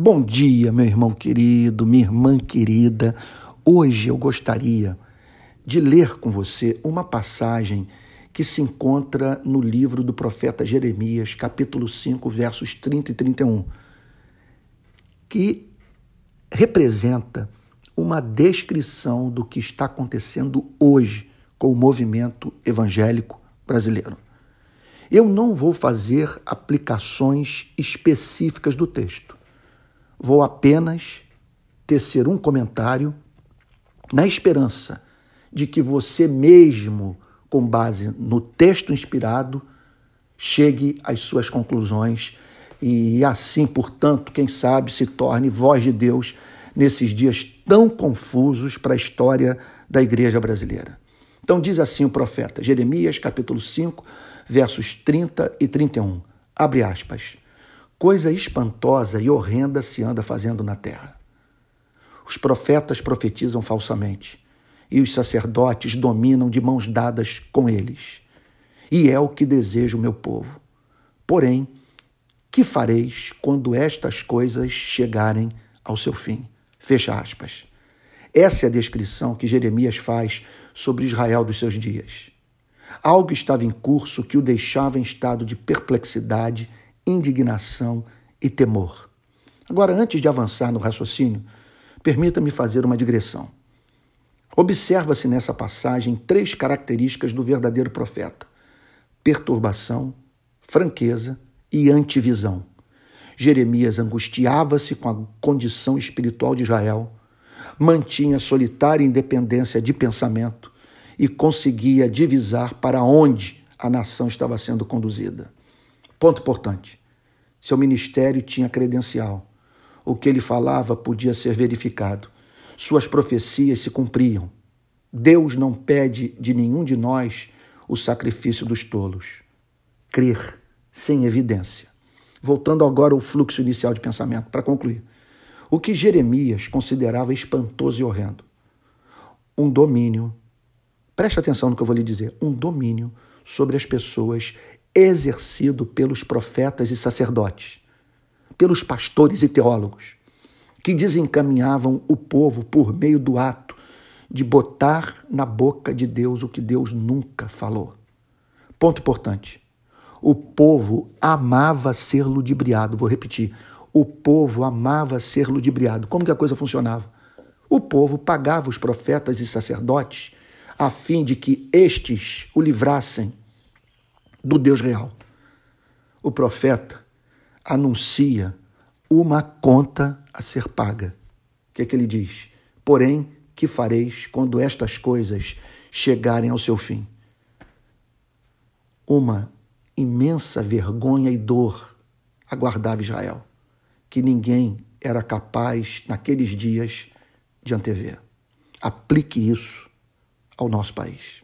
Bom dia, meu irmão querido, minha irmã querida. Hoje eu gostaria de ler com você uma passagem que se encontra no livro do profeta Jeremias, capítulo 5, versos 30 e 31, que representa uma descrição do que está acontecendo hoje com o movimento evangélico brasileiro. Eu não vou fazer aplicações específicas do texto Vou apenas tecer um comentário na esperança de que você mesmo, com base no texto inspirado, chegue às suas conclusões e assim, portanto, quem sabe se torne voz de Deus nesses dias tão confusos para a história da igreja brasileira. Então diz assim o profeta, Jeremias, capítulo 5, versos 30 e 31. Abre aspas. Coisa espantosa e horrenda se anda fazendo na terra. Os profetas profetizam falsamente, e os sacerdotes dominam de mãos dadas com eles. E é o que deseja o meu povo. Porém, que fareis quando estas coisas chegarem ao seu fim? Fecha aspas. Essa é a descrição que Jeremias faz sobre Israel dos seus dias. Algo estava em curso que o deixava em estado de perplexidade indignação e temor. Agora, antes de avançar no raciocínio, permita-me fazer uma digressão. Observa-se nessa passagem três características do verdadeiro profeta: perturbação, franqueza e antivisão. Jeremias angustiava-se com a condição espiritual de Israel, mantinha solitária independência de pensamento e conseguia divisar para onde a nação estava sendo conduzida. Ponto importante. Seu ministério tinha credencial. O que ele falava podia ser verificado. Suas profecias se cumpriam. Deus não pede de nenhum de nós o sacrifício dos tolos. Crer sem evidência. Voltando agora ao fluxo inicial de pensamento, para concluir. O que Jeremias considerava espantoso e horrendo? Um domínio, preste atenção no que eu vou lhe dizer, um domínio sobre as pessoas exercido pelos profetas e sacerdotes, pelos pastores e teólogos, que desencaminhavam o povo por meio do ato de botar na boca de Deus o que Deus nunca falou. Ponto importante. O povo amava ser ludibriado. Vou repetir. O povo amava ser ludibriado. Como que a coisa funcionava? O povo pagava os profetas e sacerdotes a fim de que estes o livrassem do Deus real. O profeta anuncia uma conta a ser paga. O que é que ele diz? Porém, que fareis quando estas coisas chegarem ao seu fim? Uma imensa vergonha e dor aguardava Israel, que ninguém era capaz, naqueles dias, de antever. Aplique isso ao nosso país.